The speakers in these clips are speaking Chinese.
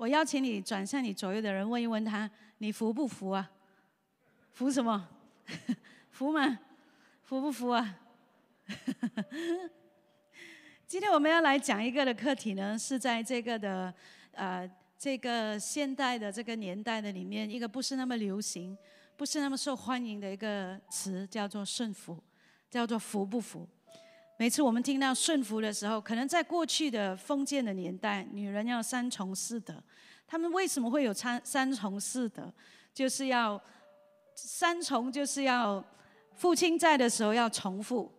我邀请你转向你左右的人，问一问他，你服不服啊？服什么？服吗？服不服啊？今天我们要来讲一个的课题呢，是在这个的呃这个现代的这个年代的里面，一个不是那么流行、不是那么受欢迎的一个词，叫做顺服，叫做服不服。每次我们听到顺服的时候，可能在过去的封建的年代，女人要三从四德。他们为什么会有三三从四德？就是要三从，就是要父亲在的时候要从父，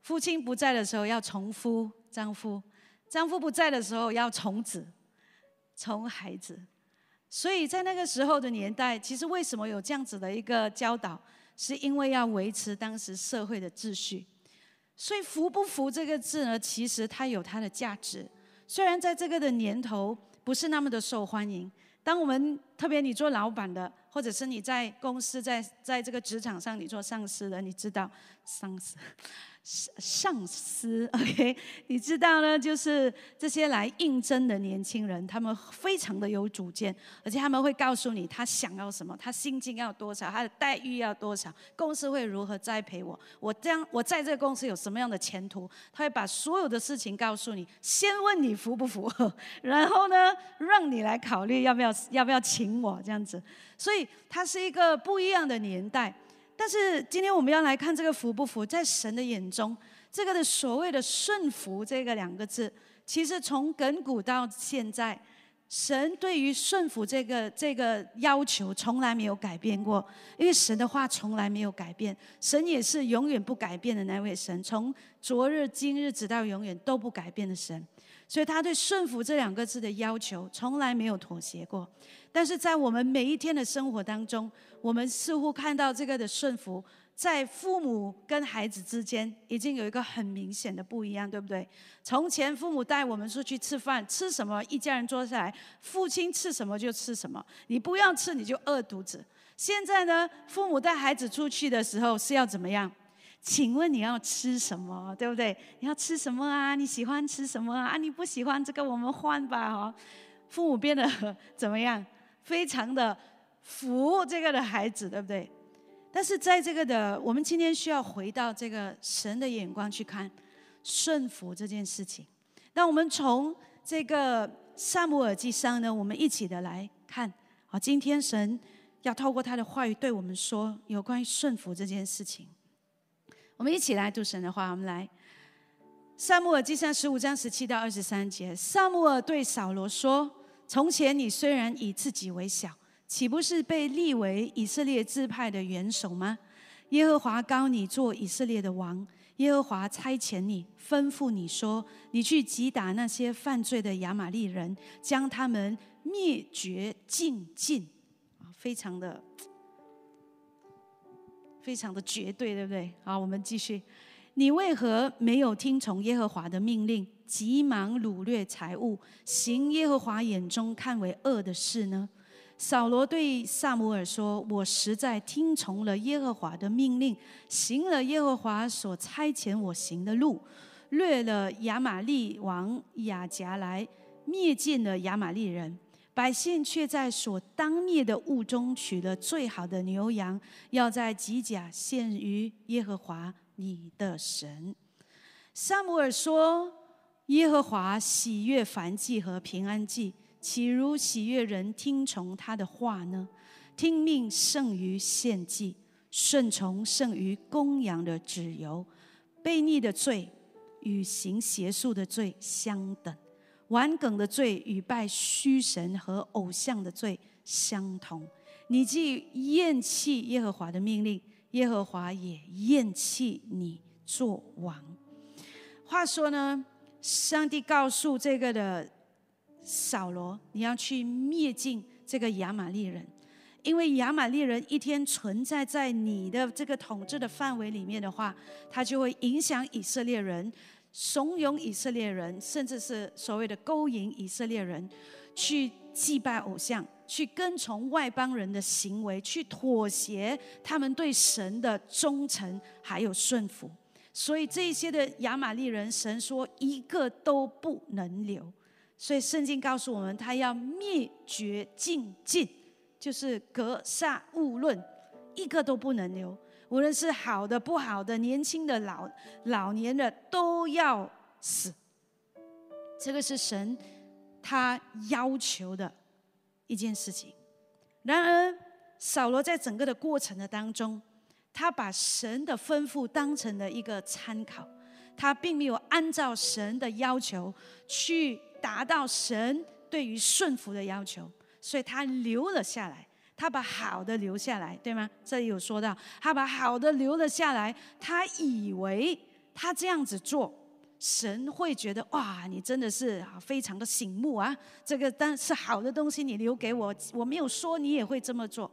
父亲不在的时候要从夫丈夫，丈夫不在的时候要从子，从孩子。所以在那个时候的年代，其实为什么有这样子的一个教导？是因为要维持当时社会的秩序。所以“服不服”这个字呢，其实它有它的价值。虽然在这个的年头不是那么的受欢迎，当我们特别你做老板的，或者是你在公司在在这个职场上你做上司的，你知道上司。上上司，OK，你知道呢？就是这些来应征的年轻人，他们非常的有主见，而且他们会告诉你他想要什么，他薪金要多少，他的待遇要多少，公司会如何栽培我，我这样我在这个公司有什么样的前途，他会把所有的事情告诉你，先问你符不符合，然后呢，让你来考虑要不要要不要请我这样子，所以它是一个不一样的年代。但是今天我们要来看这个服不服，在神的眼中，这个的所谓的顺服这个两个字，其实从亘古到现在，神对于顺服这个这个要求从来没有改变过，因为神的话从来没有改变，神也是永远不改变的那位神，从昨日今日直到永远都不改变的神，所以他对顺服这两个字的要求从来没有妥协过。但是在我们每一天的生活当中，我们似乎看到这个的顺服，在父母跟孩子之间已经有一个很明显的不一样，对不对？从前父母带我们出去吃饭，吃什么一家人坐下来，父亲吃什么就吃什么，你不要吃你就饿肚子。现在呢，父母带孩子出去的时候是要怎么样？请问你要吃什么，对不对？你要吃什么啊？你喜欢吃什么啊？你不喜欢这个，我们换吧，哈。父母变得 怎么样？非常的服这个的孩子，对不对？但是在这个的，我们今天需要回到这个神的眼光去看顺服这件事情。那我们从这个萨姆尔记上呢，我们一起的来看。啊，今天神要透过他的话语对我们说有关于顺服这件事情。我们一起来读神的话，我们来萨姆尔记上十五章十七到二十三节。萨姆尔对扫罗说。从前你虽然以自己为小，岂不是被立为以色列支派的元首吗？耶和华高你做以色列的王，耶和华差遣你，吩咐你说：你去击打那些犯罪的亚玛利人，将他们灭绝尽尽。啊，非常的，非常的绝对，对不对？好，我们继续。你为何没有听从耶和华的命令，急忙掳掠财物，行耶和华眼中看为恶的事呢？扫罗对萨姆尔说：“我实在听从了耶和华的命令，行了耶和华所差遣我行的路，掠了亚玛利王亚甲来，灭尽了亚玛利人。百姓却在所当灭的物中取了最好的牛羊，要在吉甲献于耶和华。”你的神，萨姆尔说：“耶和华喜悦凡祭和平安祭，岂如喜悦人听从他的话呢？听命胜于献祭，顺从胜于公羊的脂油。悖逆的罪与行邪术的罪相等，顽梗的罪与拜虚神和偶像的罪相同。你既厌弃耶和华的命令。”耶和华也厌弃你做王。话说呢，上帝告诉这个的扫罗，你要去灭尽这个亚玛利人，因为亚玛利人一天存在在你的这个统治的范围里面的话，他就会影响以色列人，怂恿以色列人，甚至是所谓的勾引以色列人去祭拜偶像。去跟从外邦人的行为，去妥协他们对神的忠诚还有顺服，所以这些的亚玛利人，神说一个都不能留。所以圣经告诉我们，他要灭绝尽尽，就是格杀勿论，一个都不能留。无论是好的、不好的、年轻的、老老年的，都要死。这个是神他要求的一件事情。然而，扫罗在整个的过程的当中，他把神的吩咐当成了一个参考，他并没有按照神的要求去达到神对于顺服的要求，所以他留了下来。他把好的留下来，对吗？这里有说到，他把好的留了下来。他以为他这样子做，神会觉得哇，你真的是，非常的醒目啊。这个但是好的东西，你留给我，我没有说你也会这么做。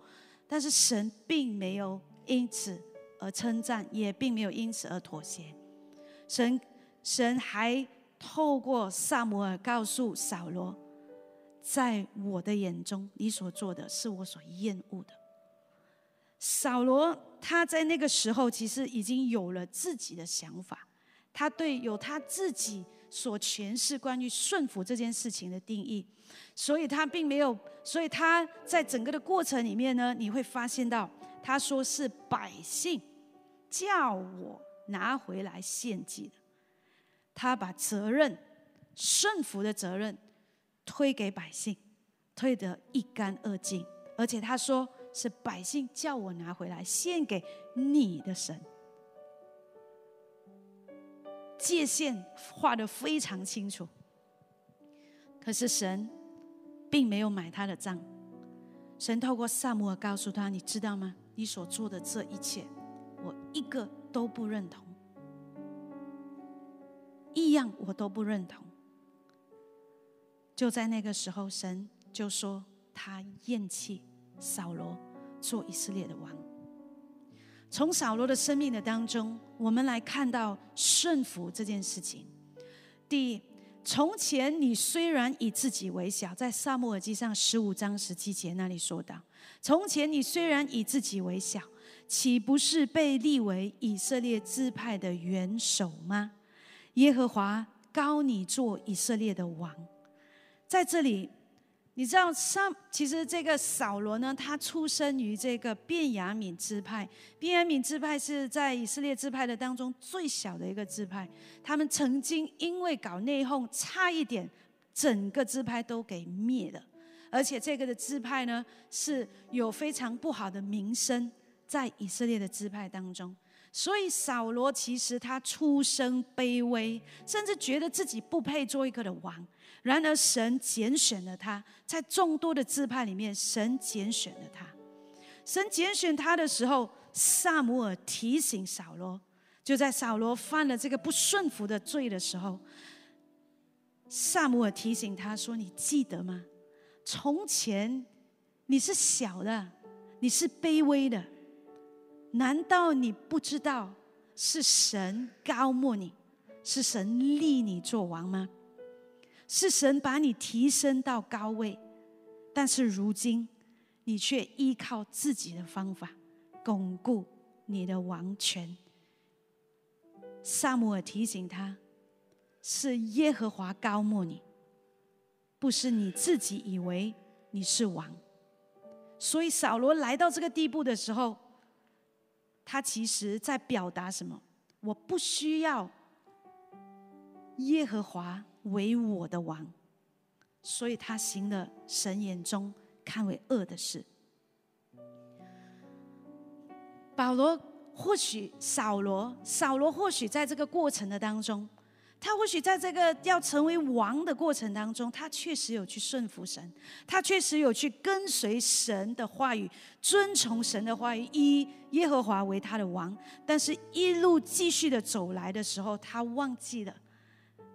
但是神并没有因此而称赞，也并没有因此而妥协。神神还透过萨摩尔告诉扫罗。在我的眼中，你所做的是我所厌恶的。扫罗他在那个时候其实已经有了自己的想法，他对有他自己所诠释关于顺服这件事情的定义，所以他并没有，所以他在整个的过程里面呢，你会发现到他说是百姓叫我拿回来献祭的，他把责任顺服的责任。推给百姓，推得一干二净，而且他说是百姓叫我拿回来献给你的神，界限画得非常清楚。可是神并没有买他的账，神透过萨姆尔告诉他：“你知道吗？你所做的这一切，我一个都不认同，一样我都不认同。”就在那个时候，神就说他厌弃扫罗做以色列的王。从扫罗的生命的当中，我们来看到顺服这件事情。第一，从前你虽然以自己为小，在萨母耳记上十五章十七节那里说到：从前你虽然以自己为小，岂不是被立为以色列支派的元首吗？耶和华高你做以色列的王。在这里，你知道上其实这个扫罗呢，他出生于这个便雅悯支派。便雅悯支派是在以色列支派的当中最小的一个支派。他们曾经因为搞内讧，差一点整个支派都给灭了。而且这个的支派呢，是有非常不好的名声在以色列的支派当中。所以扫罗其实他出身卑微，甚至觉得自己不配做一个的王。然而，神拣选了他，在众多的支派里面，神拣选了他。神拣选他的时候，萨姆尔提醒扫罗，就在扫罗犯了这个不顺服的罪的时候，萨姆尔提醒他说：“你记得吗？从前你是小的，你是卑微的，难道你不知道是神高莫你，是神立你做王吗？”是神把你提升到高位，但是如今你却依靠自己的方法巩固你的王权。萨姆尔提醒他：是耶和华高莫你，不是你自己以为你是王。所以扫罗来到这个地步的时候，他其实在表达什么？我不需要耶和华。为我的王，所以他行了神眼中看为恶的事。保罗或许扫罗，扫罗或许在这个过程的当中，他或许在这个要成为王的过程当中，他确实有去顺服神，他确实有去跟随神的话语，遵从神的话语，以耶和华为他的王。但是，一路继续的走来的时候，他忘记了。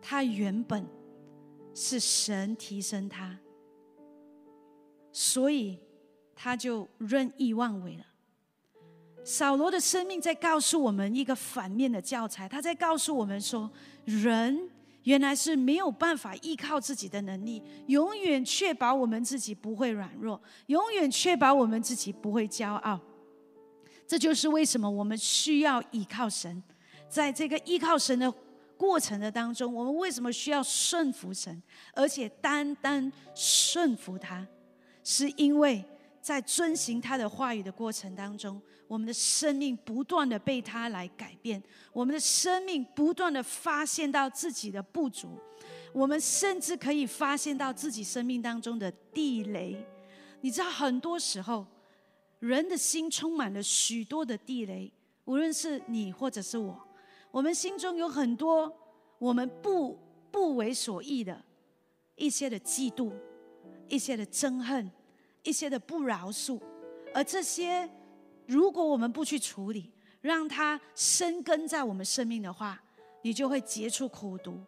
他原本是神提升他，所以他就任意妄为了。扫罗的生命在告诉我们一个反面的教材，他在告诉我们说，人原来是没有办法依靠自己的能力，永远确保我们自己不会软弱，永远确保我们自己不会骄傲。这就是为什么我们需要依靠神，在这个依靠神的。过程的当中，我们为什么需要顺服神，而且单单顺服他，是因为在遵行他的话语的过程当中，我们的生命不断的被他来改变，我们的生命不断的发现到自己的不足，我们甚至可以发现到自己生命当中的地雷。你知道，很多时候人的心充满了许多的地雷，无论是你或者是我。我们心中有很多我们不不为所欲的一些的嫉妒，一些的憎恨，一些的不饶恕，而这些如果我们不去处理，让它生根在我们生命的话，你就会结出苦毒。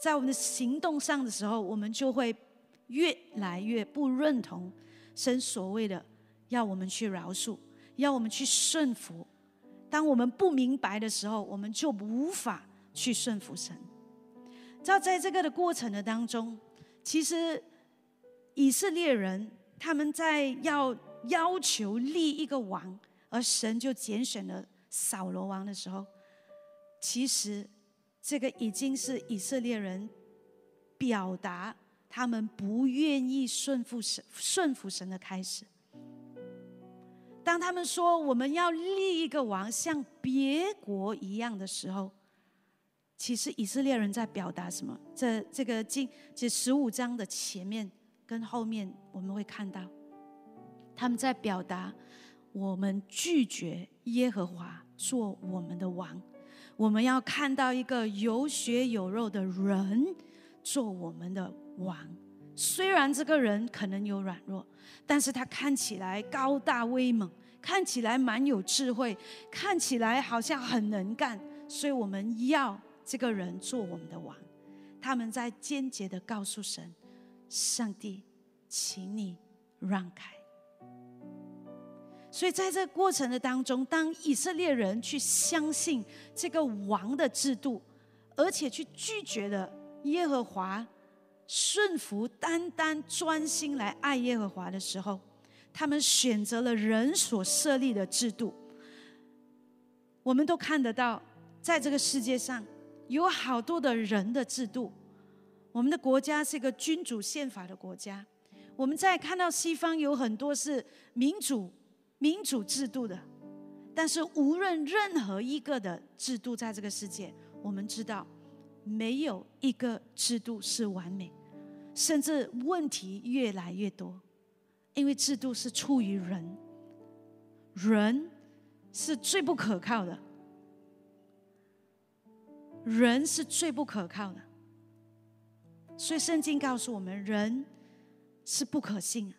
在我们的行动上的时候，我们就会越来越不认同神所谓的要我们去饶恕，要我们去顺服。当我们不明白的时候，我们就无法去顺服神。知道在这个的过程的当中，其实以色列人他们在要要求立一个王，而神就拣选了扫罗王的时候，其实这个已经是以色列人表达他们不愿意顺服神、顺服神的开始。当他们说我们要立一个王像别国一样的时候，其实以色列人在表达什么？这这个经这十五章的前面跟后面，我们会看到他们在表达我们拒绝耶和华做我们的王，我们要看到一个有血有肉的人做我们的王。虽然这个人可能有软弱，但是他看起来高大威猛。看起来蛮有智慧，看起来好像很能干，所以我们要这个人做我们的王。他们在间接的告诉神：“上帝，请你让开。”所以在这过程的当中，当以色列人去相信这个王的制度，而且去拒绝了耶和华，顺服、单单专心来爱耶和华的时候。他们选择了人所设立的制度，我们都看得到，在这个世界上有好多的人的制度。我们的国家是一个君主宪法的国家，我们在看到西方有很多是民主民主制度的，但是无论任何一个的制度，在这个世界，我们知道没有一个制度是完美，甚至问题越来越多。因为制度是出于人，人是最不可靠的，人是最不可靠的，所以圣经告诉我们，人是不可信，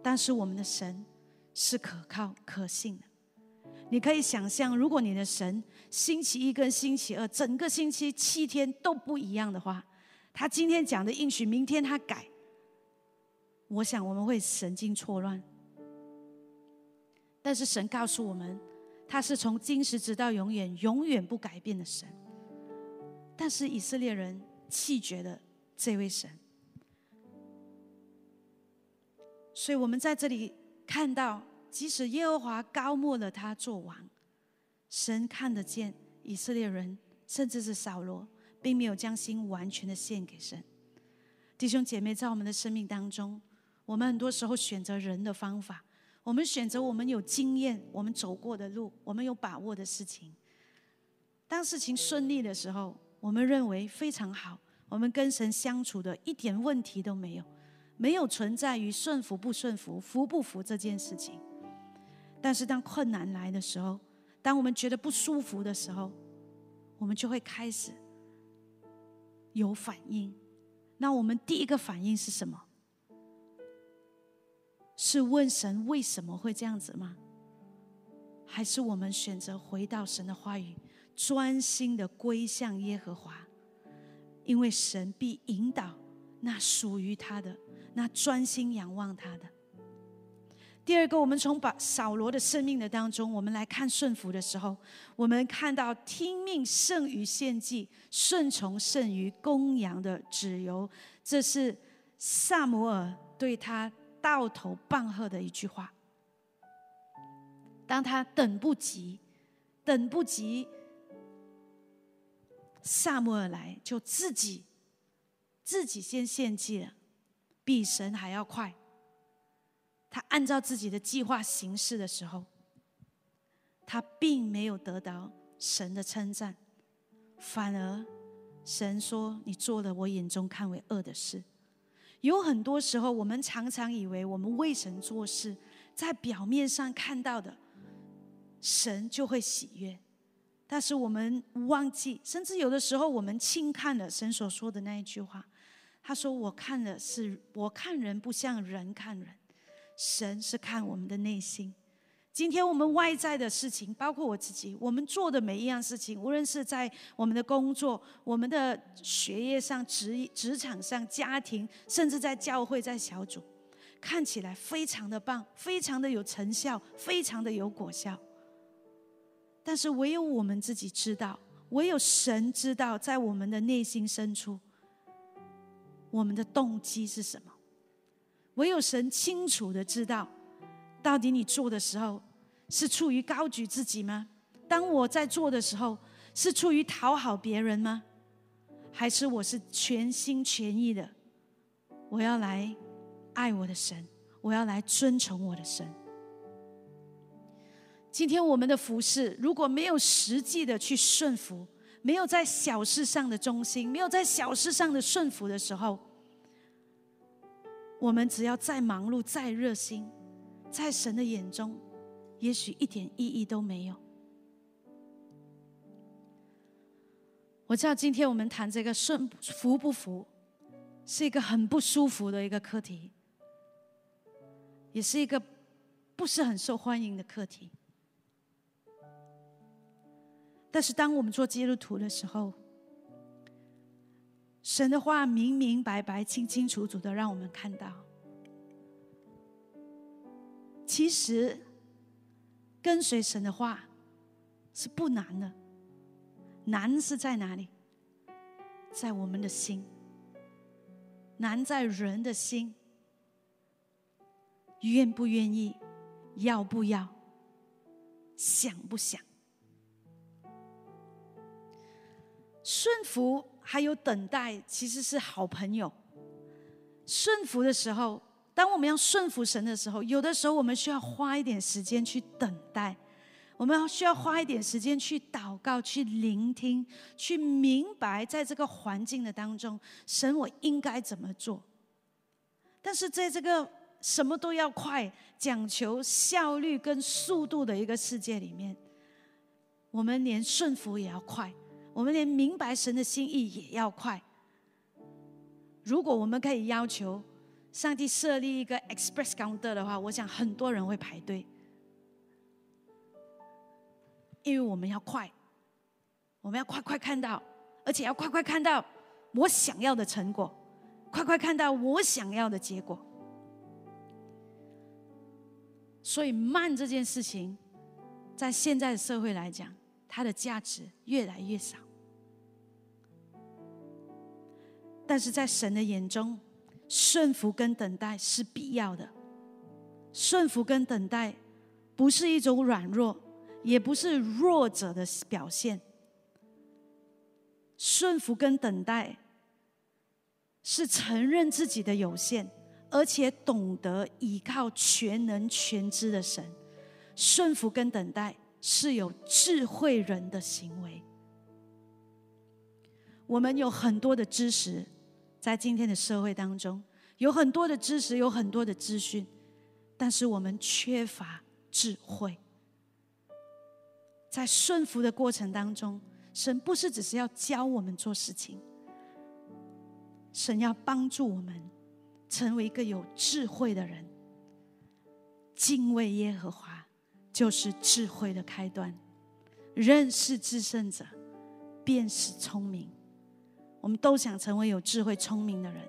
但是我们的神是可靠可信的。你可以想象，如果你的神星期一跟星期二整个星期七天都不一样的话，他今天讲的应许，明天他改。我想我们会神经错乱，但是神告诉我们，他是从今时直到永远、永远不改变的神。但是以色列人气绝了这位神，所以我们在这里看到，即使耶和华高莫了他做王，神看得见以色列人，甚至是扫罗，并没有将心完全的献给神。弟兄姐妹，在我们的生命当中。我们很多时候选择人的方法，我们选择我们有经验、我们走过的路、我们有把握的事情。当事情顺利的时候，我们认为非常好，我们跟神相处的一点问题都没有，没有存在于顺服不顺服、服不服这件事情。但是当困难来的时候，当我们觉得不舒服的时候，我们就会开始有反应。那我们第一个反应是什么？是问神为什么会这样子吗？还是我们选择回到神的话语，专心的归向耶和华？因为神必引导那属于他的，那专心仰望他的。第二个，我们从把扫罗的生命的当中，我们来看顺服的时候，我们看到听命胜于献祭，顺从胜于公羊的旨由。这是萨摩尔对他。到头棒喝的一句话。当他等不及，等不及萨摩尔来，就自己自己先献祭了，比神还要快。他按照自己的计划行事的时候，他并没有得到神的称赞，反而神说：“你做了我眼中看为恶的事。”有很多时候，我们常常以为我们为神做事，在表面上看到的神就会喜悦，但是我们忘记，甚至有的时候我们轻看了神所说的那一句话。他说：“我看的是，我看人不像人看人。”神是看我们的内心。今天我们外在的事情，包括我自己，我们做的每一样事情，无论是在我们的工作、我们的学业上、职职场上、家庭，甚至在教会、在小组，看起来非常的棒，非常的有成效，非常的有果效。但是唯有我们自己知道，唯有神知道，在我们的内心深处，我们的动机是什么。唯有神清楚的知道，到底你做的时候是出于高举自己吗？当我在做的时候，是出于讨好别人吗？还是我是全心全意的？我要来爱我的神，我要来尊崇我的神。今天我们的服饰如果没有实际的去顺服，没有在小事上的忠心，没有在小事上的顺服的时候，我们只要再忙碌、再热心，在神的眼中，也许一点意义都没有。我知道今天我们谈这个顺服不服，是一个很不舒服的一个课题，也是一个不是很受欢迎的课题。但是当我们做基督徒的时候，神的话明明白白、清清楚楚的让我们看到，其实跟随神的话是不难的，难是在哪里？在我们的心，难在人的心，愿不愿意，要不要，想不想，顺服。还有等待，其实是好朋友。顺服的时候，当我们要顺服神的时候，有的时候我们需要花一点时间去等待，我们需要花一点时间去祷告、去聆听、去明白，在这个环境的当中，神我应该怎么做。但是在这个什么都要快、讲求效率跟速度的一个世界里面，我们连顺服也要快。我们连明白神的心意也要快。如果我们可以要求上帝设立一个 express counter 的话，我想很多人会排队，因为我们要快，我们要快快看到，而且要快快看到我想要的成果，快快看到我想要的结果。所以慢这件事情，在现在的社会来讲，它的价值越来越少。但是在神的眼中，顺服跟等待是必要的。顺服跟等待不是一种软弱，也不是弱者的表现。顺服跟等待是承认自己的有限，而且懂得依靠全能全知的神。顺服跟等待是有智慧人的行为。我们有很多的知识。在今天的社会当中，有很多的知识，有很多的资讯，但是我们缺乏智慧。在顺服的过程当中，神不是只是要教我们做事情，神要帮助我们成为一个有智慧的人。敬畏耶和华就是智慧的开端，认识至圣者便是聪明。我们都想成为有智慧、聪明的人。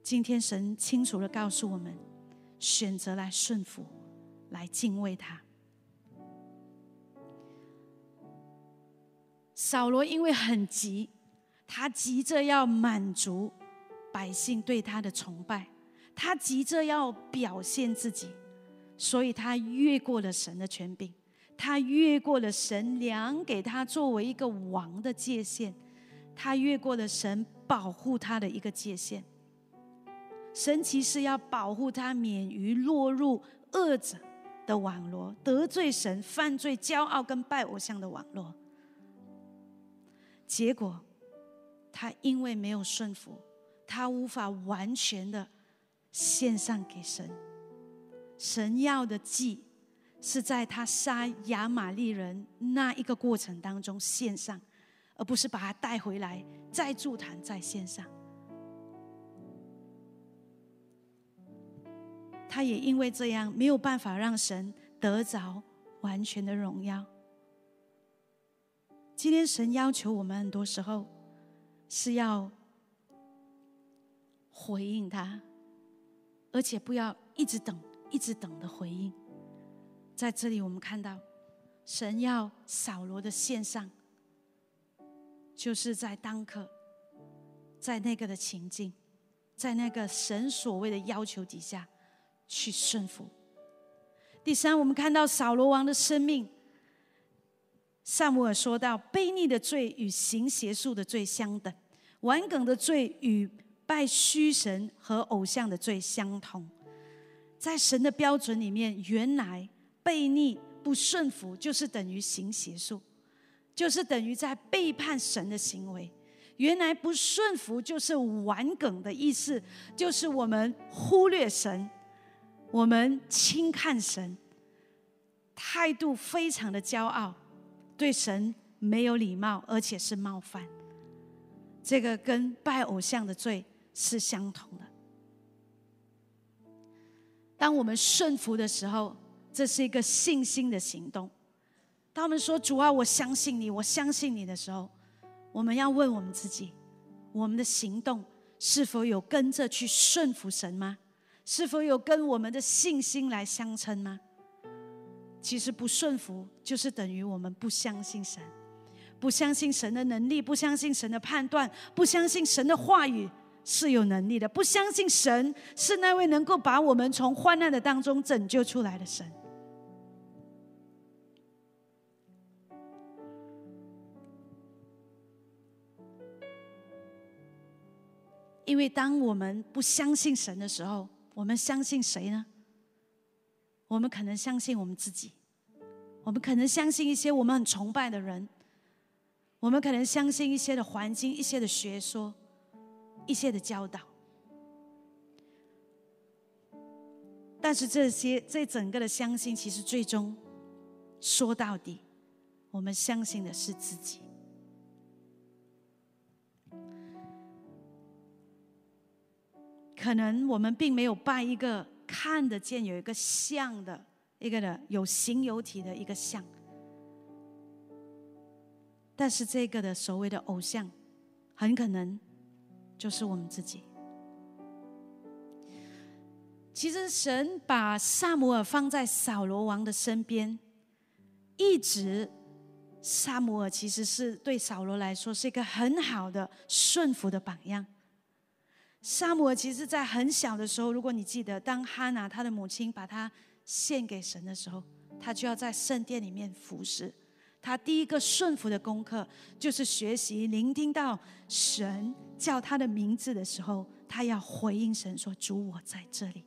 今天神清楚的告诉我们，选择来顺服，来敬畏他。扫罗因为很急，他急着要满足百姓对他的崇拜，他急着要表现自己，所以他越过了神的权柄。他越过了神量给他作为一个王的界限，他越过了神保护他的一个界限。神其实要保护他免于落入恶者的网络，得罪神、犯罪、骄傲跟拜偶像的网络。结果，他因为没有顺服，他无法完全的献上给神。神要的祭是在他杀亚玛利人那一个过程当中献上，而不是把他带回来再筑坛再献上。他也因为这样没有办法让神得着完全的荣耀。今天神要求我们很多时候是要回应他，而且不要一直等、一直等的回应。在这里，我们看到神要扫罗的线上，就是在当刻，在那个的情境，在那个神所谓的要求底下。去顺服。第三，我们看到扫罗王的生命。萨姆尔说到：悖逆的罪与行邪术的罪相等，顽梗的罪与拜虚神和偶像的罪相同。在神的标准里面，原来悖逆不顺服就是等于行邪术，就是等于在背叛神的行为。原来不顺服就是顽梗的意思，就是我们忽略神。我们轻看神，态度非常的骄傲，对神没有礼貌，而且是冒犯。这个跟拜偶像的罪是相同的。当我们顺服的时候，这是一个信心的行动。当我们说“主啊，我相信你，我相信你”的时候，我们要问我们自己：我们的行动是否有跟着去顺服神吗？是否有跟我们的信心来相称吗？其实不顺服，就是等于我们不相信神，不相信神的能力，不相信神的判断，不相信神的话语是有能力的，不相信神是那位能够把我们从患难的当中拯救出来的神。因为当我们不相信神的时候，我们相信谁呢？我们可能相信我们自己，我们可能相信一些我们很崇拜的人，我们可能相信一些的环境、一些的学说、一些的教导。但是这些这整个的相信，其实最终说到底，我们相信的是自己。可能我们并没有拜一个看得见有一个像的一个的有形有体的一个像，但是这个的所谓的偶像，很可能就是我们自己。其实神把萨姆尔放在扫罗王的身边，一直萨姆尔其实是对扫罗来说是一个很好的顺服的榜样。萨姆尔其实，在很小的时候，如果你记得，当哈拿他的母亲把他献给神的时候，他就要在圣殿里面服侍。他第一个顺服的功课，就是学习聆听到神叫他的名字的时候，他要回应神说：“主，我在这里，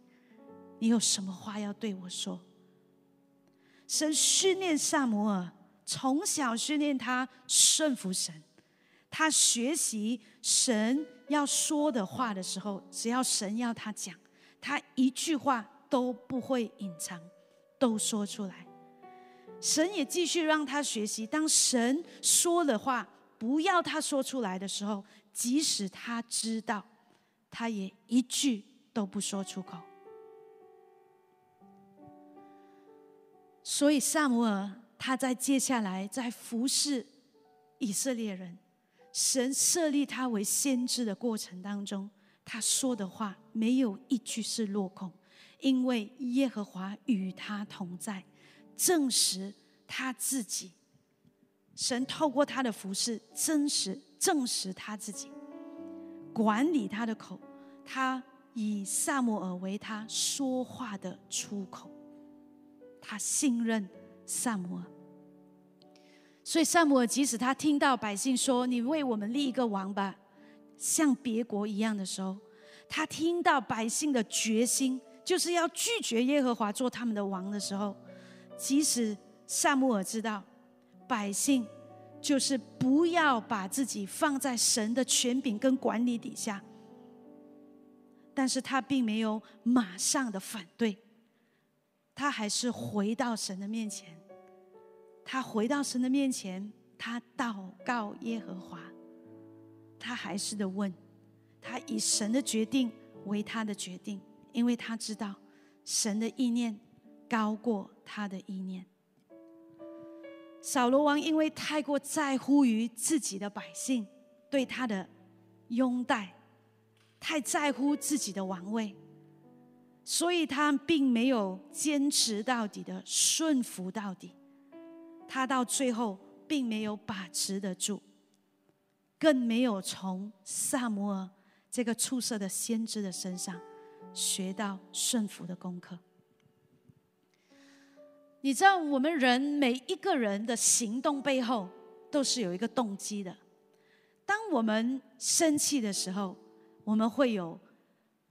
你有什么话要对我说？”神训练萨摩尔，从小训练他顺服神，他学习神。要说的话的时候，只要神要他讲，他一句话都不会隐藏，都说出来。神也继续让他学习，当神说的话不要他说出来的时候，即使他知道，他也一句都不说出口。所以萨姆尔他在接下来在服侍以色列人。神设立他为先知的过程当中，他说的话没有一句是落空，因为耶和华与他同在，证实他自己。神透过他的服饰，真实证实他自己，管理他的口，他以萨摩尔为他说话的出口，他信任萨摩尔，所以萨姆尔即使他听到百姓说：“你为我们立一个王吧，像别国一样的时候，他听到百姓的决心，就是要拒绝耶和华做他们的王的时候，即使萨姆尔知道百姓就是不要把自己放在神的权柄跟管理底下，但是他并没有马上的反对，他还是回到神的面前。”他回到神的面前，他祷告耶和华，他还是的问，他以神的决定为他的决定，因为他知道神的意念高过他的意念。扫罗王因为太过在乎于自己的百姓对他的拥戴，太在乎自己的王位，所以他并没有坚持到底的顺服到底。他到最后并没有把持得住，更没有从萨摩尔这个出色的先知的身上学到顺服的功课。你知道，我们人每一个人的行动背后都是有一个动机的。当我们生气的时候，我们会有，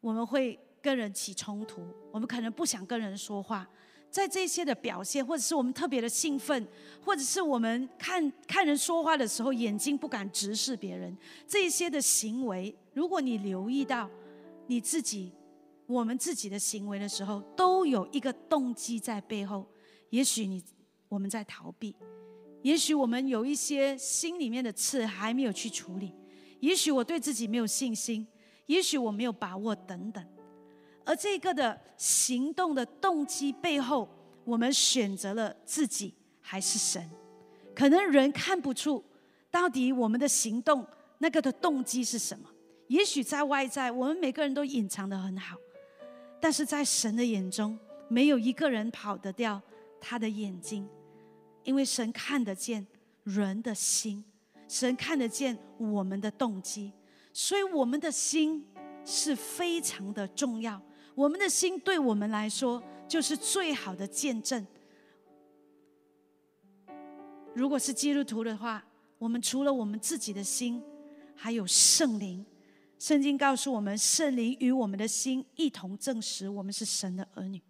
我们会跟人起冲突，我们可能不想跟人说话。在这些的表现，或者是我们特别的兴奋，或者是我们看看人说话的时候，眼睛不敢直视别人，这些的行为，如果你留意到你自己、我们自己的行为的时候，都有一个动机在背后。也许你我们在逃避，也许我们有一些心里面的刺还没有去处理，也许我对自己没有信心，也许我没有把握，等等。而这个的行动的动机背后，我们选择了自己还是神？可能人看不出到底我们的行动那个的动机是什么。也许在外在，我们每个人都隐藏的很好，但是在神的眼中，没有一个人跑得掉他的眼睛，因为神看得见人的心，神看得见我们的动机，所以我们的心是非常的重要。我们的心对我们来说就是最好的见证。如果是基督徒的话，我们除了我们自己的心，还有圣灵。圣经告诉我们，圣灵与我们的心一同证实我们是神的儿女。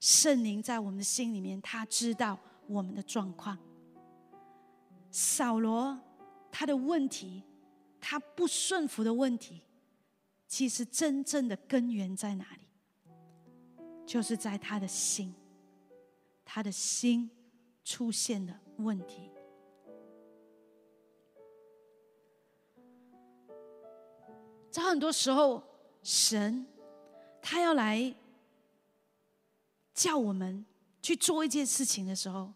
圣灵在我们的心里面，他知道我们的状况。扫罗他的问题，他不顺服的问题，其实真正的根源在哪里？就是在他的心，他的心出现了问题。在很多时候，神他要来叫我们去做一件事情的时候，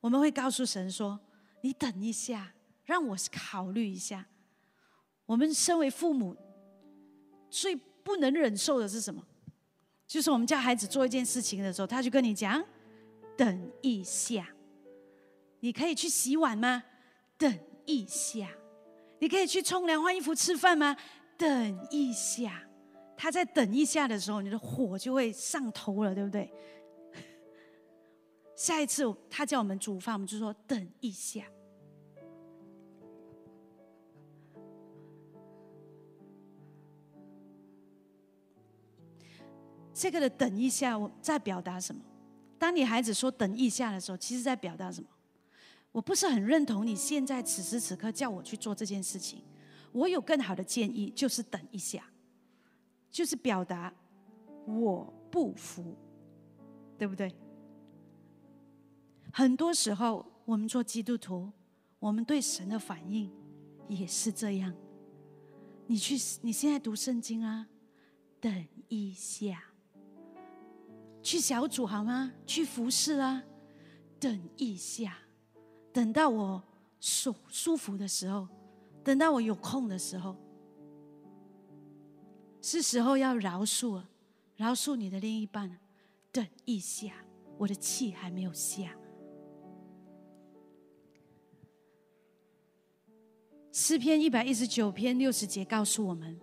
我们会告诉神说：“你等一下，让我考虑一下。”我们身为父母，最不能忍受的是什么？就是我们叫孩子做一件事情的时候，他就跟你讲：“等一下，你可以去洗碗吗？等一下，你可以去冲凉、换衣服、吃饭吗？等一下。”他在等一下的时候，你的火就会上头了，对不对？下一次他叫我们煮饭，我们就说：“等一下。”这个的等一下，我在表达什么？当你孩子说等一下的时候，其实在表达什么？我不是很认同你现在此时此刻叫我去做这件事情。我有更好的建议，就是等一下，就是表达我不服，对不对？很多时候，我们做基督徒，我们对神的反应也是这样。你去，你现在读圣经啊，等一下。去小组好吗？去服侍啊！等一下，等到我舒舒服的时候，等到我有空的时候，是时候要饶恕了，饶恕你的另一半。等一下，我的气还没有下。诗篇一百一十九篇六十节告诉我们：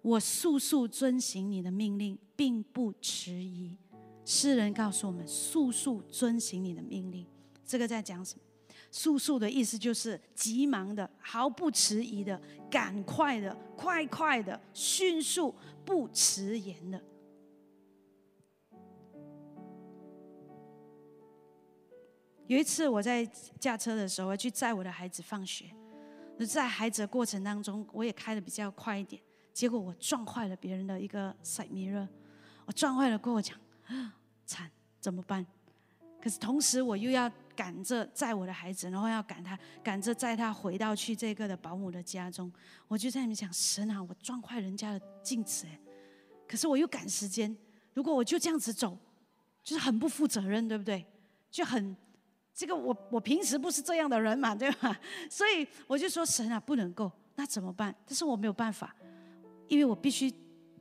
我速速遵行你的命令，并不迟疑。诗人告诉我们：速速遵行你的命令。这个在讲什么？速速的意思就是急忙的、毫不迟疑的、赶快的、快快的、迅速不迟延的。有一次我在驾车的时候，我去载我的孩子放学，在孩子的过程当中，我也开的比较快一点，结果我撞坏了别人的一个 side mirror，我撞坏了，跟我讲，惨，怎么办？可是同时我又要赶着载我的孩子，然后要赶他，赶着载他回到去这个的保姆的家中，我就在那边想，神啊，我撞坏人家的镜子哎，可是我又赶时间，如果我就这样子走，就是很不负责任，对不对？就很。这个我我平时不是这样的人嘛，对吧？所以我就说神啊，不能够，那怎么办？但是我没有办法，因为我必须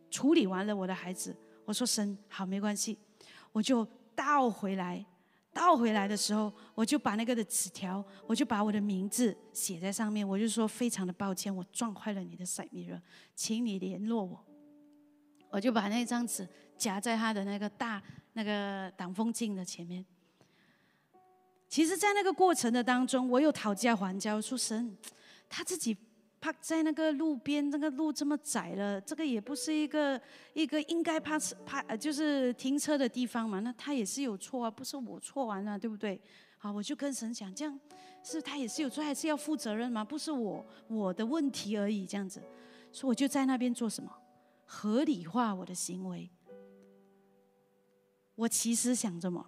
处理完了我的孩子。我说神好，没关系，我就倒回来，倒回来的时候，我就把那个的纸条，我就把我的名字写在上面，我就说非常的抱歉，我撞坏了你的塞米勒，请你联络我。我就把那张纸夹在他的那个大那个挡风镜的前面。其实，在那个过程的当中，我有讨价还价，说神，他自己趴在那个路边，那个路这么窄了，这个也不是一个一个应该趴趴呃，就是停车的地方嘛。那他也是有错啊，不是我错完了，对不对？好，我就跟神讲，这样是他也是有错，还是要负责任吗？不是我我的问题而已，这样子。所以我就在那边做什么？合理化我的行为。我其实想着么？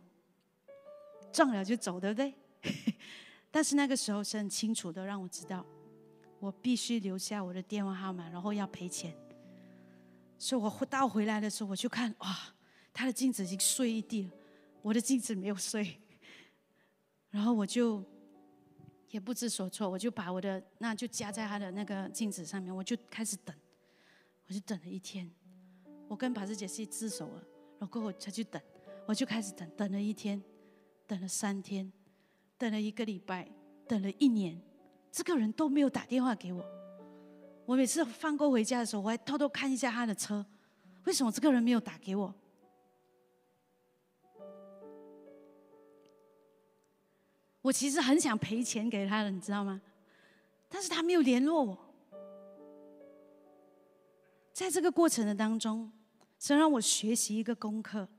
撞了就走，对不对？但是那个时候是很清楚的，让我知道我必须留下我的电话号码，然后要赔钱。所以我倒回来的时候，我就看哇，他的镜子已经碎一地了，我的镜子没有碎。然后我就也不知所措，我就把我的那就夹在他的那个镜子上面，我就开始等，我就等了一天。我跟把子姐是自首了，然后我才去等，我就开始等，等了一天。等了三天，等了一个礼拜，等了一年，这个人都没有打电话给我。我每次放工回家的时候，我还偷偷看一下他的车，为什么这个人没有打给我？我其实很想赔钱给他的，你知道吗？但是他没有联络我。在这个过程的当中，想让我学习一个功课。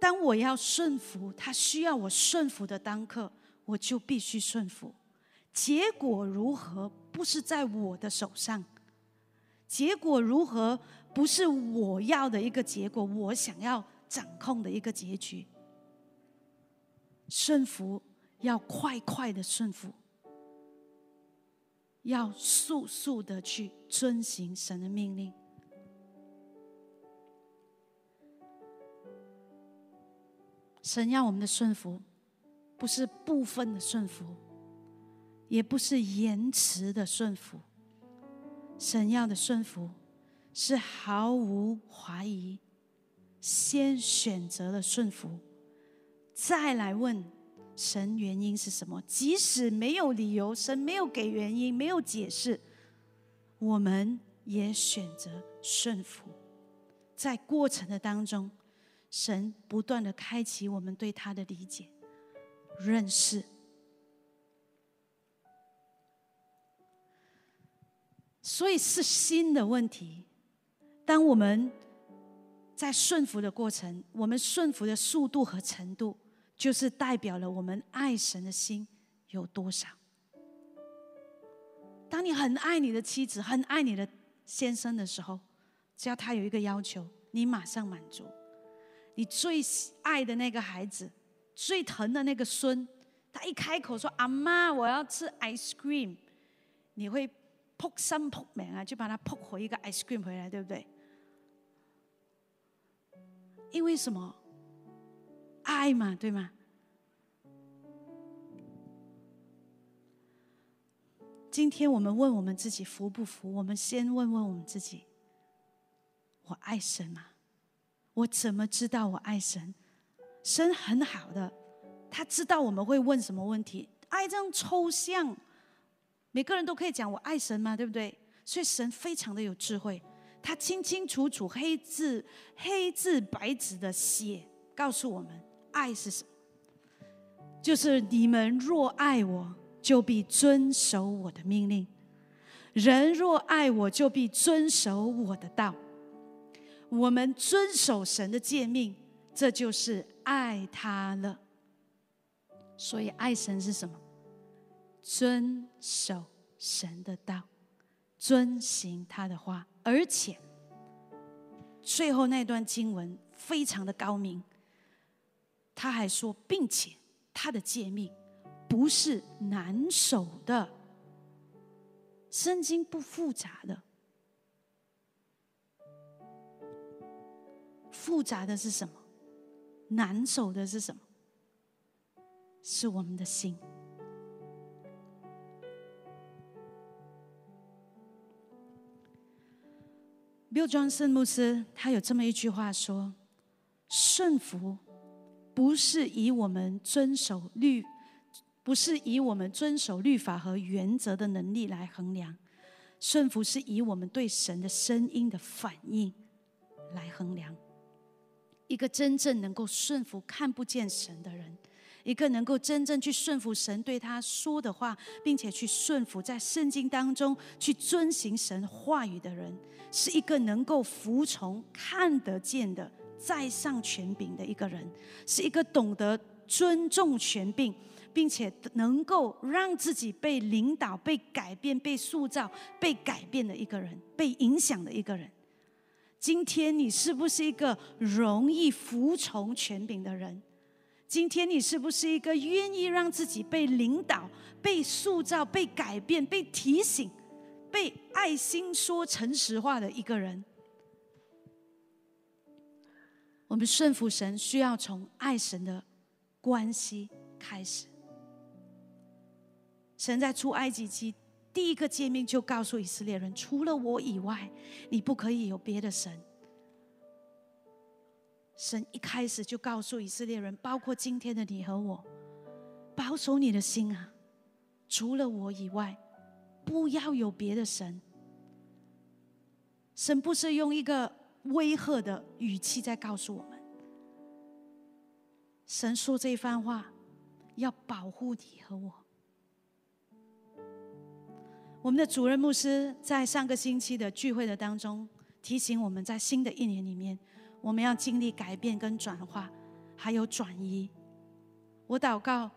当我要顺服他需要我顺服的当刻，我就必须顺服。结果如何不是在我的手上，结果如何不是我要的一个结果，我想要掌控的一个结局。顺服要快快的顺服，要速速的去遵行神的命令。神要我们的顺服，不是部分的顺服，也不是延迟的顺服。神要的顺服是毫无怀疑，先选择了顺服，再来问神原因是什么。即使没有理由，神没有给原因，没有解释，我们也选择顺服。在过程的当中。神不断的开启我们对他的理解、认识，所以是心的问题。当我们在顺服的过程，我们顺服的速度和程度，就是代表了我们爱神的心有多少。当你很爱你的妻子、很爱你的先生的时候，只要他有一个要求，你马上满足。你最爱的那个孩子，最疼的那个孙，他一开口说：“阿妈，我要吃 ice cream。”你会扑心扑命啊，就把他扑回一个 ice cream 回来，对不对？因为什么？爱嘛，对吗？今天我们问我们自己服不服？我们先问问我们自己：我爱神吗？我怎么知道我爱神？神很好的，他知道我们会问什么问题。爱这样抽象，每个人都可以讲我爱神吗？对不对？所以神非常的有智慧，他清清楚楚、黑字黑字白纸的写，告诉我们爱是什么。就是你们若爱我，就必遵守我的命令；人若爱我，就必遵守我的道。我们遵守神的诫命，这就是爱他了。所以，爱神是什么？遵守神的道，遵行他的话。而且，最后那段经文非常的高明。他还说，并且他的诫命不是难守的，圣经不复杂的。复杂的是什么？难守的是什么？是我们的心。Bill Johnson 牧师他有这么一句话说：“顺服不是以我们遵守律，不是以我们遵守律法和原则的能力来衡量，顺服是以我们对神的声音的反应来衡量。”一个真正能够顺服看不见神的人，一个能够真正去顺服神对他说的话，并且去顺服在圣经当中去遵行神话语的人，是一个能够服从看得见的在上权柄的一个人，是一个懂得尊重权柄，并且能够让自己被领导、被改变、被塑造、被改变的一个人，被影响的一个人。今天你是不是一个容易服从权柄的人？今天你是不是一个愿意让自己被领导、被塑造、被改变、被提醒、被爱心说诚实话的一个人？我们顺服神，需要从爱神的关系开始。神在出埃及记。第一个诫命就告诉以色列人：除了我以外，你不可以有别的神。神一开始就告诉以色列人，包括今天的你和我，保守你的心啊！除了我以外，不要有别的神。神不是用一个威吓的语气在告诉我们，神说这番话要保护你和我。我们的主任牧师在上个星期的聚会的当中提醒我们在新的一年里面，我们要经历改变跟转化，还有转移。我祷告，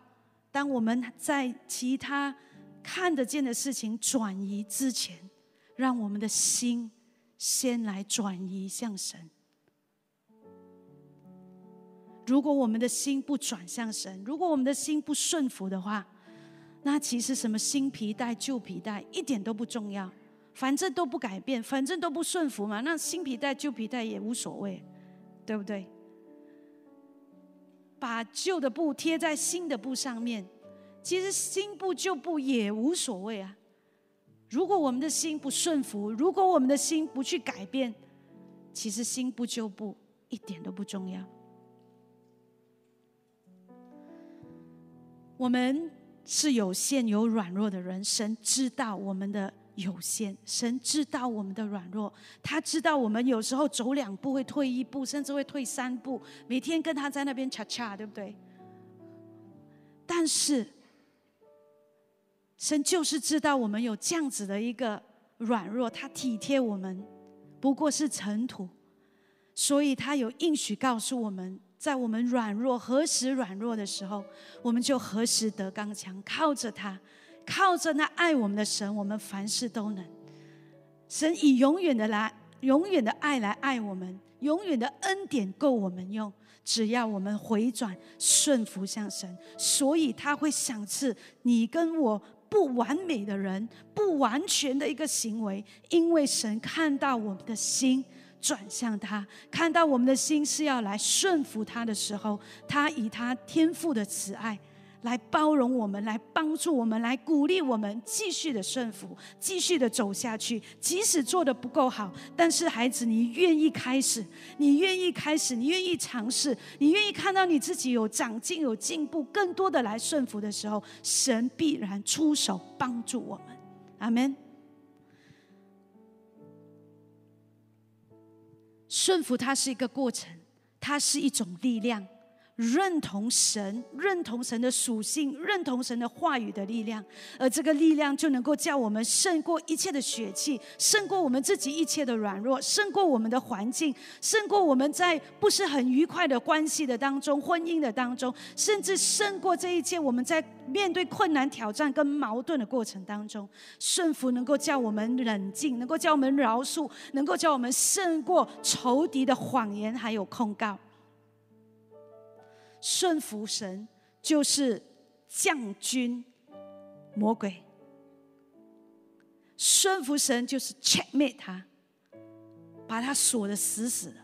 当我们在其他看得见的事情转移之前，让我们的心先来转移向神。如果我们的心不转向神，如果我们的心不顺服的话，那其实什么新皮带、旧皮带一点都不重要，反正都不改变，反正都不顺服嘛。那新皮带、旧皮带也无所谓，对不对？把旧的布贴在新的布上面，其实新布旧布也无所谓啊。如果我们的心不顺服，如果我们的心不去改变，其实新布旧布一点都不重要。我们。是有限、有软弱的人，神知道我们的有限，神知道我们的软弱，他知道我们有时候走两步会退一步，甚至会退三步，每天跟他在那边恰恰，对不对？但是，神就是知道我们有这样子的一个软弱，他体贴我们，不过是尘土，所以他有应许告诉我们。在我们软弱何时软弱的时候，我们就何时得刚强。靠着他，靠着那爱我们的神，我们凡事都能。神以永远的来，永远的爱来爱我们，永远的恩典够我们用。只要我们回转顺服向神，所以他会赏赐你跟我不完美的人、不完全的一个行为，因为神看到我们的心。转向他，看到我们的心是要来顺服他的时候，他以他天赋的慈爱来包容我们，来帮助我们，来鼓励我们继续的顺服，继续的走下去。即使做的不够好，但是孩子，你愿意开始，你愿意开始，你愿意尝试，你愿意看到你自己有长进、有进步，更多的来顺服的时候，神必然出手帮助我们。阿门。顺服它是一个过程，它是一种力量。认同神，认同神的属性，认同神的话语的力量，而这个力量就能够叫我们胜过一切的血气，胜过我们自己一切的软弱，胜过我们的环境，胜过我们在不是很愉快的关系的当中、婚姻的当中，甚至胜过这一切我们在面对困难、挑战跟矛盾的过程当中，顺服能够叫我们冷静，能够叫我们饶恕，能够叫我们胜过仇敌的谎言还有控告。顺服神就是将军魔鬼，顺服神就是 checkmate 他，把他锁的死死的，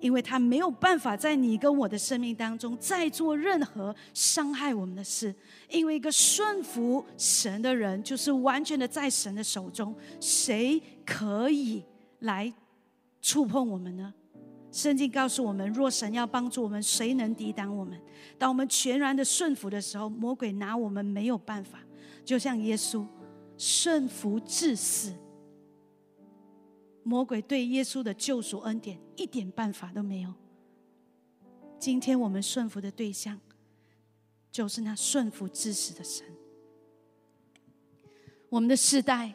因为他没有办法在你跟我的生命当中再做任何伤害我们的事，因为一个顺服神的人就是完全的在神的手中，谁可以来触碰我们呢？圣经告诉我们：若神要帮助我们，谁能抵挡我们？当我们全然的顺服的时候，魔鬼拿我们没有办法。就像耶稣顺服至死，魔鬼对耶稣的救赎恩典一点办法都没有。今天我们顺服的对象，就是那顺服至死的神。我们的世代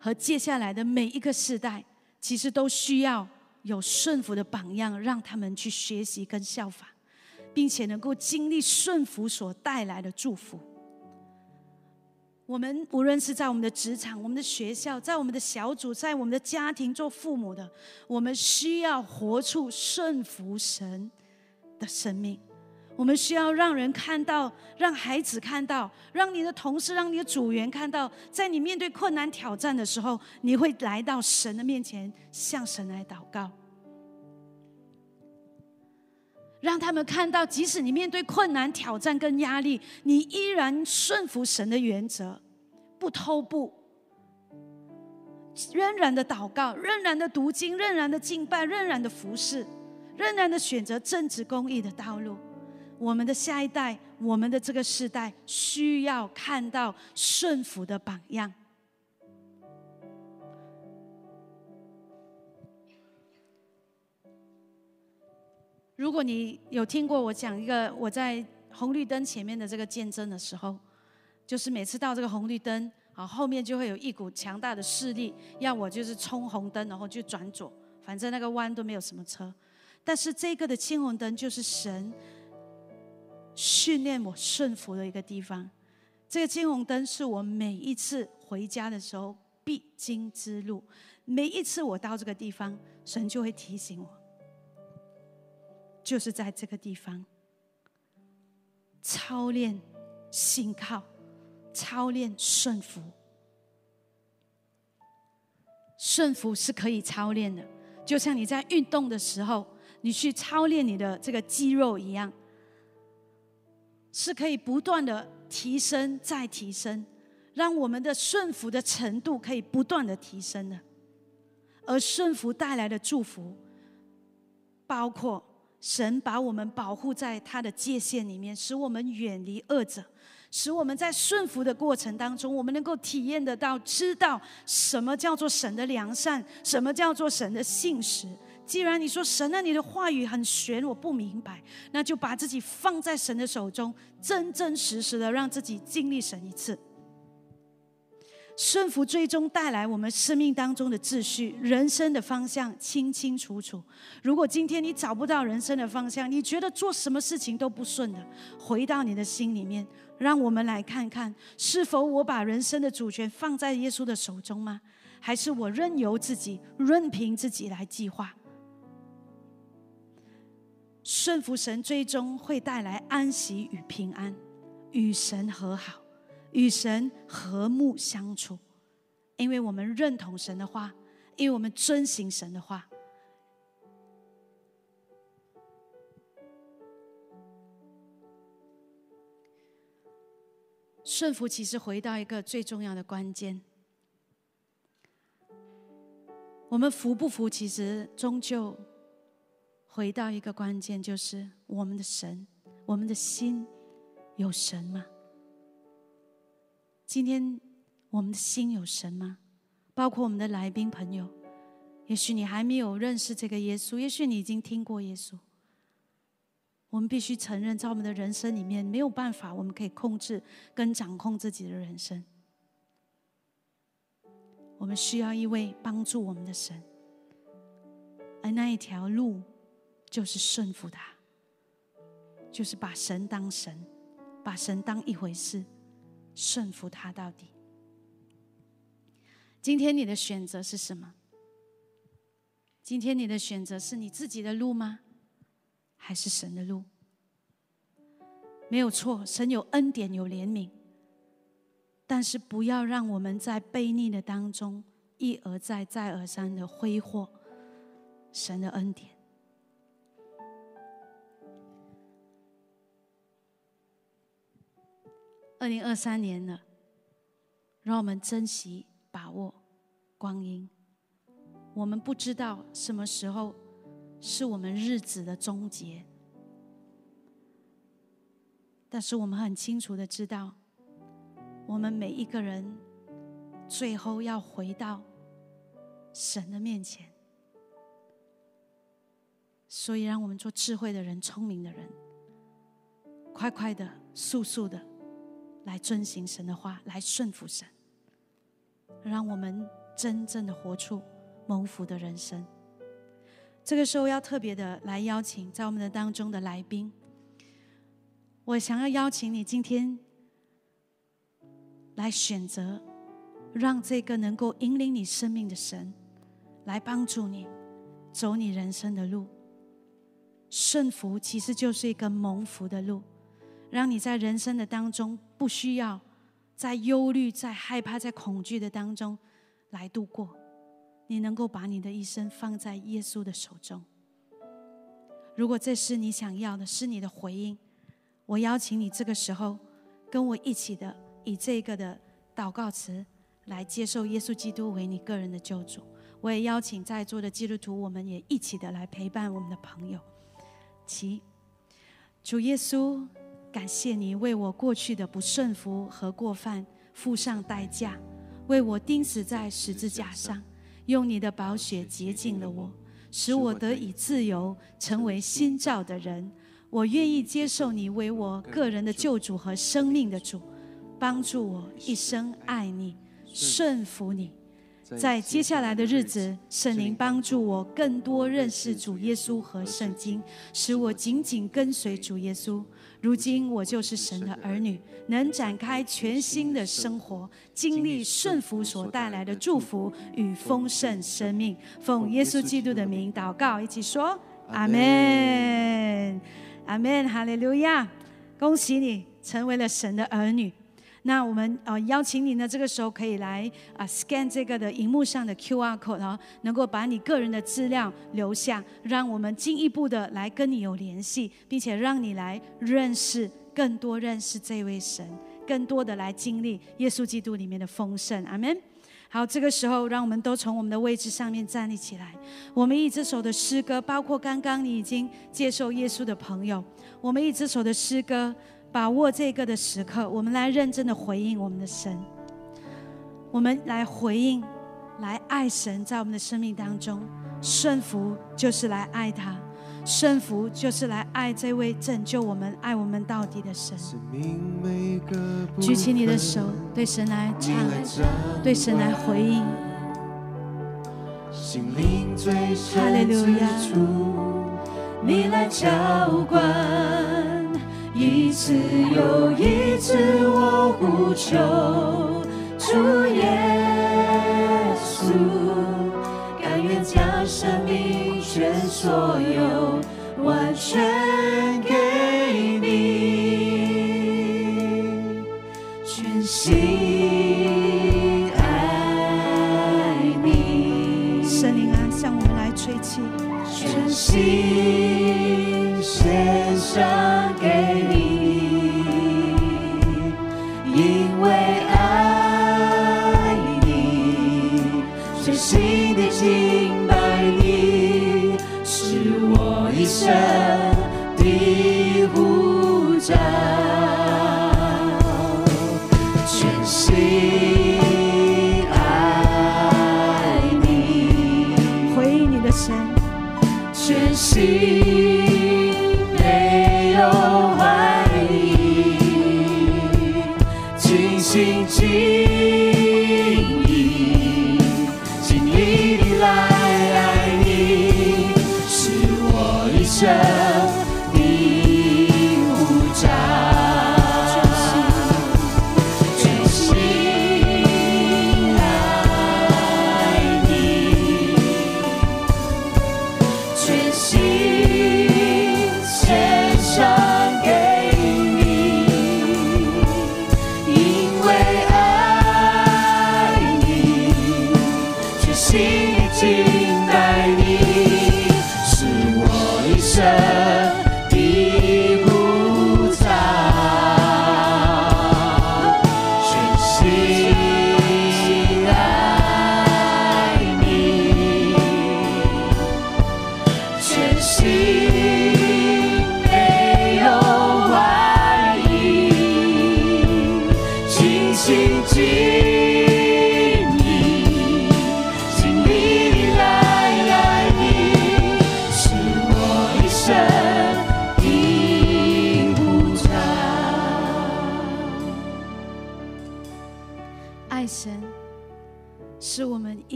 和接下来的每一个世代，其实都需要。有顺服的榜样，让他们去学习跟效仿，并且能够经历顺服所带来的祝福。我们无论是在我们的职场、我们的学校、在我们的小组、在我们的家庭做父母的，我们需要活出顺服神的生命。我们需要让人看到，让孩子看到，让你的同事、让你的组员看到，在你面对困难挑战的时候，你会来到神的面前，向神来祷告，让他们看到，即使你面对困难挑战跟压力，你依然顺服神的原则，不偷步，仍然的祷告，仍然的读经，仍然的敬拜，仍然的服侍，仍然的选择正直公义的道路。我们的下一代，我们的这个时代，需要看到顺服的榜样。如果你有听过我讲一个我在红绿灯前面的这个见证的时候，就是每次到这个红绿灯，啊，后面就会有一股强大的势力，要我就是冲红灯，然后就转左，反正那个弯都没有什么车。但是这个的青红灯就是神。训练我顺服的一个地方，这个金红灯是我每一次回家的时候必经之路。每一次我到这个地方，神就会提醒我，就是在这个地方操练信靠，操练顺服。顺服是可以操练的，就像你在运动的时候，你去操练你的这个肌肉一样。是可以不断的提升再提升，让我们的顺服的程度可以不断的提升的。而顺服带来的祝福，包括神把我们保护在他的界限里面，使我们远离恶者，使我们在顺服的过程当中，我们能够体验得到，知道什么叫做神的良善，什么叫做神的信实。既然你说神啊，你的话语很玄，我不明白，那就把自己放在神的手中，真真实实的让自己经历神一次。顺服最终带来我们生命当中的秩序，人生的方向清清楚楚。如果今天你找不到人生的方向，你觉得做什么事情都不顺的，回到你的心里面，让我们来看看，是否我把人生的主权放在耶稣的手中吗？还是我任由自己，任凭自己来计划？顺服神，最终会带来安息与平安，与神和好，与神和睦相处。因为我们认同神的话，因为我们遵行神的话。顺服其实回到一个最重要的关键：我们服不服，其实终究。回到一个关键，就是我们的神，我们的心有神吗？今天我们的心有神吗？包括我们的来宾朋友，也许你还没有认识这个耶稣，也许你已经听过耶稣，我们必须承认，在我们的人生里面没有办法，我们可以控制跟掌控自己的人生。我们需要一位帮助我们的神，而那一条路就是顺服他，就是把神当神，把神当一回事，顺服他到底。今天你的选择是什么？今天你的选择是你自己的路吗？还是神的路，没有错。神有恩典，有怜悯，但是不要让我们在悖逆的当中一而再、再而三的挥霍神的恩典。二零二三年了，让我们珍惜、把握光阴。我们不知道什么时候。是我们日子的终结，但是我们很清楚的知道，我们每一个人最后要回到神的面前。所以，让我们做智慧的人、聪明的人，快快的、速速的来遵行神的话，来顺服神，让我们真正的活出蒙福的人生。这个时候要特别的来邀请在我们的当中的来宾，我想要邀请你今天来选择，让这个能够引领你生命的神来帮助你走你人生的路。顺服其实就是一个蒙福的路，让你在人生的当中不需要在忧虑、在害怕、在恐惧的当中来度过。你能够把你的一生放在耶稣的手中。如果这是你想要的，是你的回应，我邀请你这个时候跟我一起的以这个的祷告词来接受耶稣基督为你个人的救主。我也邀请在座的基督徒，我们也一起的来陪伴我们的朋友。七，主耶稣，感谢你为我过去的不顺服和过犯付上代价，为我钉死在十字架上。用你的宝血洁净了我，使我得以自由，成为新造的人。我愿意接受你为我个人的救主和生命的主，帮助我一生爱你、顺服你。在接下来的日子，圣灵帮助我更多认识主耶稣和圣经，使我紧紧跟随主耶稣。如今我就是神的儿女，能展开全新的生活，经历顺服所带来的祝福与丰盛生命。奉耶稣基督的名祷告，一起说阿门，阿门，哈利路亚！恭喜你成为了神的儿女。那我们呃邀请你呢，这个时候可以来啊 scan 这个的荧幕上的 QR code，然后能够把你个人的资料留下，让我们进一步的来跟你有联系，并且让你来认识更多认识这位神，更多的来经历耶稣基督里面的丰盛。阿门。好，这个时候让我们都从我们的位置上面站立起来。我们一只手的诗歌，包括刚刚你已经接受耶稣的朋友，我们一只手的诗歌。把握这个的时刻，我们来认真的回应我们的神，我们来回应，来爱神，在我们的生命当中，顺服就是来爱他，顺服就是来爱这位拯救我们、爱我们到底的神。举起你的手，对神来唱，对神来回应。哈利路亚，你来浇灌。一次又一次，我呼求主耶稣，甘愿将生命全所有完全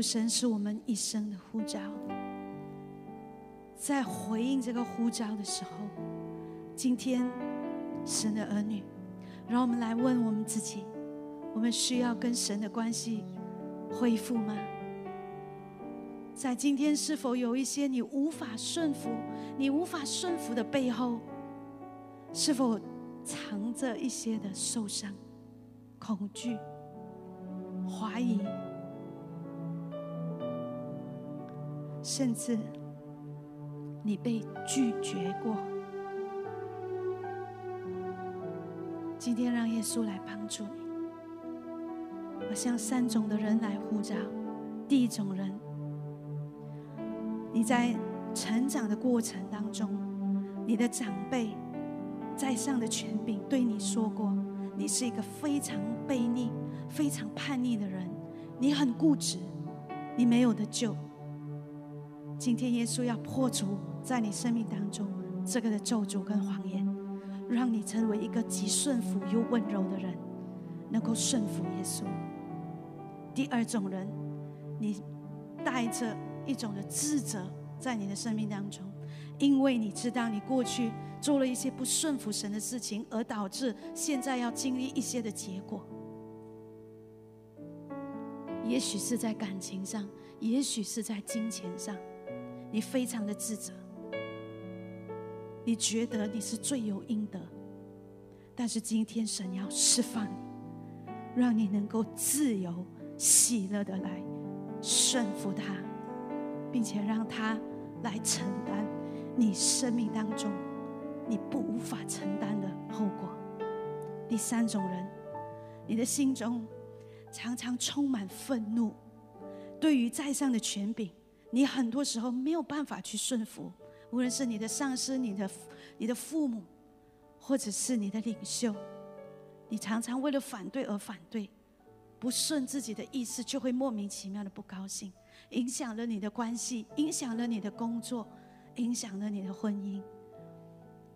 神是我们一生的呼召，在回应这个呼召的时候，今天神的儿女，让我们来问我们自己：我们需要跟神的关系恢复吗？在今天是否有一些你无法顺服、你无法顺服的背后，是否藏着一些的受伤、恐惧、怀疑？甚至你被拒绝过，今天让耶稣来帮助你。我向三种的人来呼召：第一种人，你在成长的过程当中，你的长辈在上的权柄对你说过，你是一个非常悖逆、非常叛逆的人，你很固执，你没有的救。今天耶稣要破除在你生命当中这个的咒诅跟谎言，让你成为一个既顺服又温柔的人，能够顺服耶稣。第二种人，你带着一种的自责在你的生命当中，因为你知道你过去做了一些不顺服神的事情，而导致现在要经历一些的结果。也许是在感情上，也许是在金钱上。你非常的自责，你觉得你是罪有应得，但是今天神要释放你，让你能够自由、喜乐的来顺服他，并且让他来承担你生命当中你不无法承担的后果。第三种人，你的心中常常充满愤怒，对于在上的权柄。你很多时候没有办法去顺服，无论是你的上司、你的、你的父母，或者是你的领袖，你常常为了反对而反对，不顺自己的意思，就会莫名其妙的不高兴，影响了你的关系，影响了你的工作，影响了你的婚姻。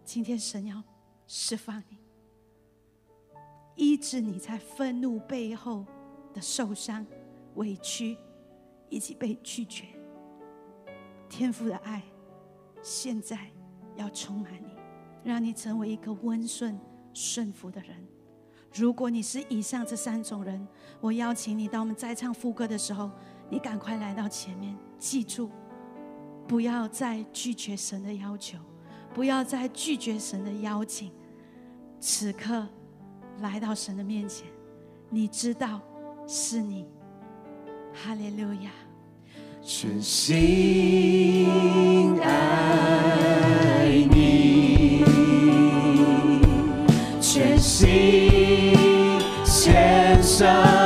今天神要释放你，医治你在愤怒背后的受伤、委屈以及被拒绝。天赋的爱，现在要充满你，让你成为一个温顺顺服的人。如果你是以上这三种人，我邀请你，当我们在唱副歌的时候，你赶快来到前面。记住，不要再拒绝神的要求，不要再拒绝神的邀请。此刻来到神的面前，你知道是你。哈利路亚。全心爱你，全心献上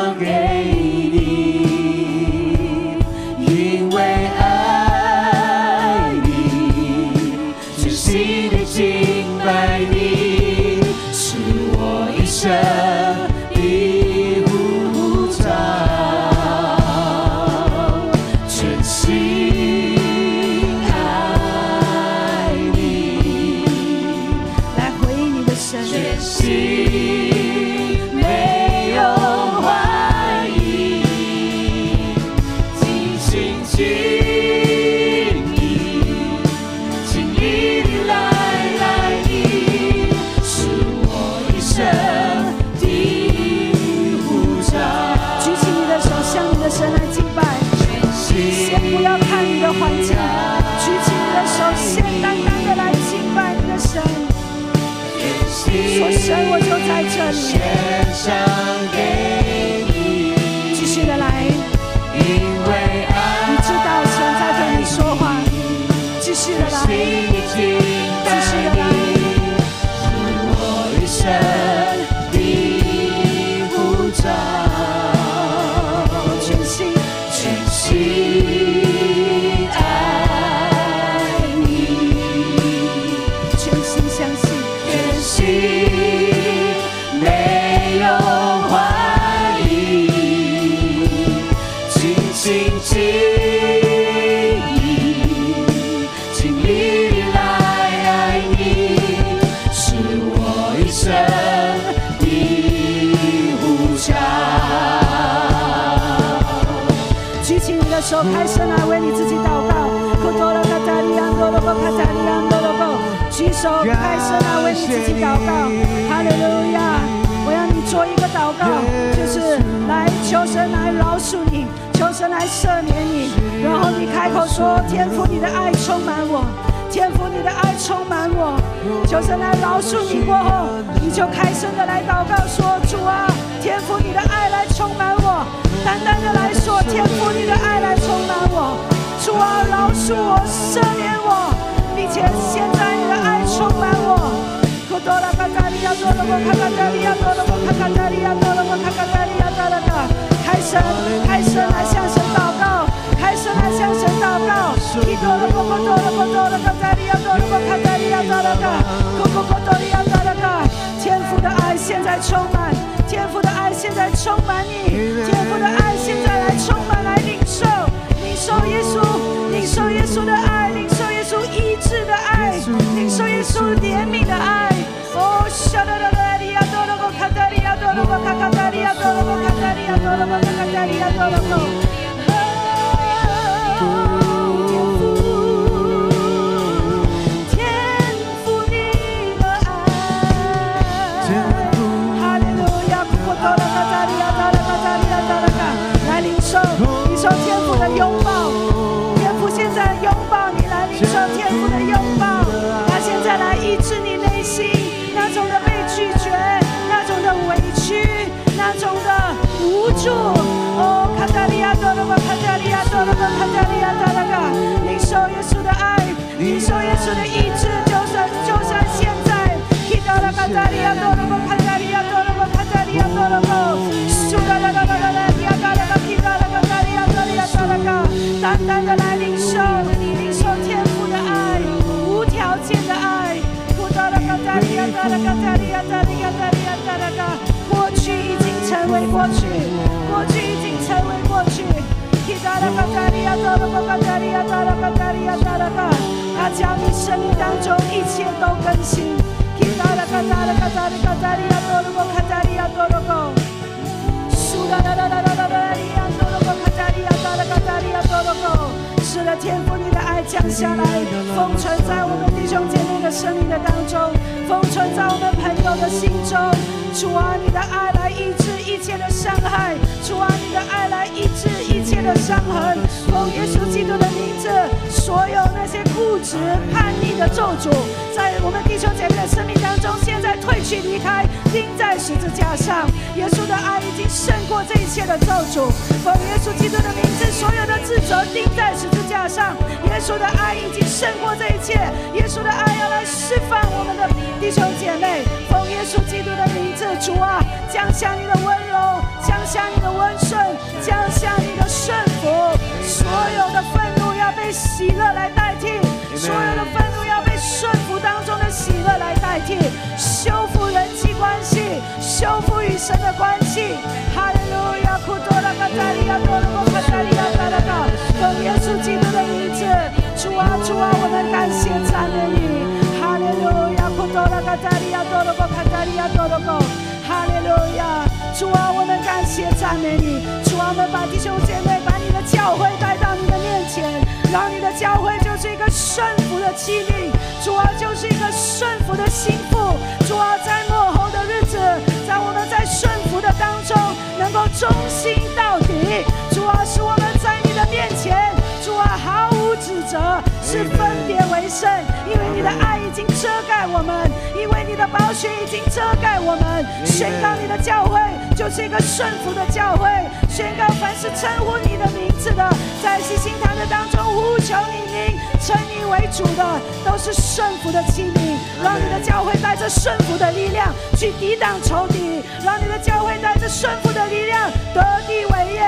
你自己祷告。哈利路亚！我要你做一个祷告，就是来求神来饶恕你，求神来赦免你，然后你开口说：天父，你的爱充满我。天父，你的爱充满我，求神来饶恕你。过后，你就开声的来祷告说：主啊，天父，你的爱来充满我。单单的来说，天父，你的爱来充满我。主啊，饶恕我，赦免我，并且现在你的爱充满我。库多拉卡塔利亚多罗波卡卡塔利亚多罗卡卡塔利亚多罗卡卡塔利亚多罗卡，开声，开声来向神祷告，开声来向神祷告。伊多罗波波多罗波多罗卡塔利亚多罗波卡塔利亚多罗卡，库库库多利亚多罗卡，天父的爱现在充满，天父的爱现在充满你，天父的爱现在来充满来领受，领受耶稣，领受耶稣的拥抱，领受耶稣的医治，就算就算现在，达拉卡塔利亚多罗巴，卡塔利亚多罗巴，卡塔利亚多罗巴，苏拉拉拉拉拉拉亚达拉，达利亚多利亚达拉卡，单单的来领受，领受天父的爱，无条件的爱，达拉卡塔利亚达拉卡塔利亚达利亚达利亚达拉卡，过去已经成为过去，过去已经成为过去。他将你生命当中一切都更新。是的，天父，你的爱降下来，封存在我们弟兄姐妹的生命的当中，封存在我们朋友的心中。主啊，你的爱来医治一切的伤害，主啊，你的爱来医治一切的伤痕。奉耶稣基督的名字，所有那些固执叛逆的咒诅，在我们弟兄姐妹的生命当中，现在退去离开，钉在十字架上。耶稣的爱已经胜过这一切的咒诅。奉耶稣基督的名字，所有的自责钉在十字架上。耶稣的爱已经胜过这一切。耶稣的爱要来释放我们的弟兄姐妹。奉耶稣基督的名字，主啊，降下你的温柔，降下你的温顺，降下你的顺服。所有的愤怒要被喜乐来代替，所有的愤怒要被顺服当中的喜乐来代替，修复人际关系，修复与神的关系。哈利路亚，库多拉卡达利亚多罗卡达利亚达拉卡，奉耶稣基督的名字，主啊主啊，我们感谢赞美你。哈利路亚，库多拉卡塔利亚多罗卡塔利亚多罗卡，哈利路亚，主啊，我们感谢赞美你。主啊，我们把弟兄姐妹，把你的教会带到你的面前，让你的教会就是一个顺服的器皿，主啊，就是一个顺服的心腹。主啊，在幕后的日子，在我们在顺服的当中，能够忠心到底。主啊，使我们在你的面前，主啊，毫无指责，是分为为圣，因为你的爱已经遮盖我们，因为你的宝血已经遮盖我们。宣告你的教会就是一个顺服的教会，宣告凡是称呼你的名字的，在信心堂的当中呼求你名，称你为主的，都是顺服的器皿。让你的教会带着顺服的力量去抵挡仇敌，让你的教会带着顺服的力量得地为业，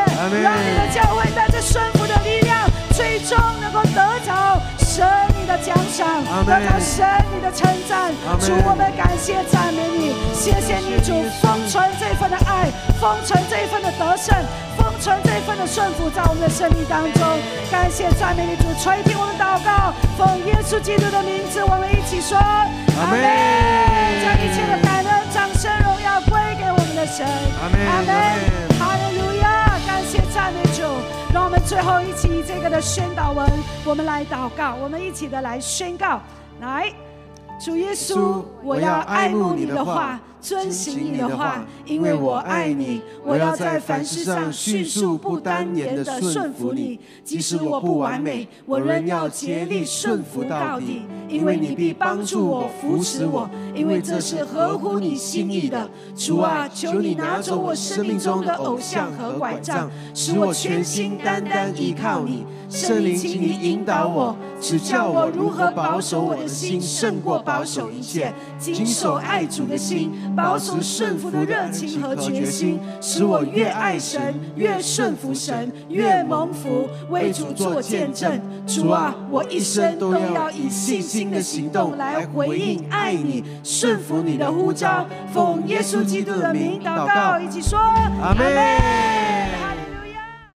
让你的教会带着顺服的力量，最终能够得着神你的奖赏，得到神你的称赞。主，我们感谢赞美你，谢谢你主封存这份的爱，封存这份的得胜，封存这份的顺服在我们的生命当中。感谢赞美你主垂听我们祷告，奉耶稣基督的名字，我们一起说阿门。将一切的感恩、掌声、荣耀归给我们的神。阿门让我们最后一起以这个的宣导文，我们来祷告，我们一起的来宣告，来。主耶稣，我要爱慕你的话，遵行你的话，因为我爱你。我要在凡事上迅速不单言的顺服你，即使我不完美，我仍要竭力顺服到底，因为你必帮助我、扶持我，因为这是合乎你心意的。主啊，求你拿走我生命中的偶像和拐杖，使我全心单单依靠你。圣灵，请你引导我，指教我如何保守我的心，胜过保守一切。谨守爱主的心，保守顺服的热情和决心，使我越爱神，越顺服神，越蒙福，为主做见证。主啊，我一生都要以信心的行动来回应爱你、顺服你的呼召。奉耶稣基督的名祷告，一起说阿门。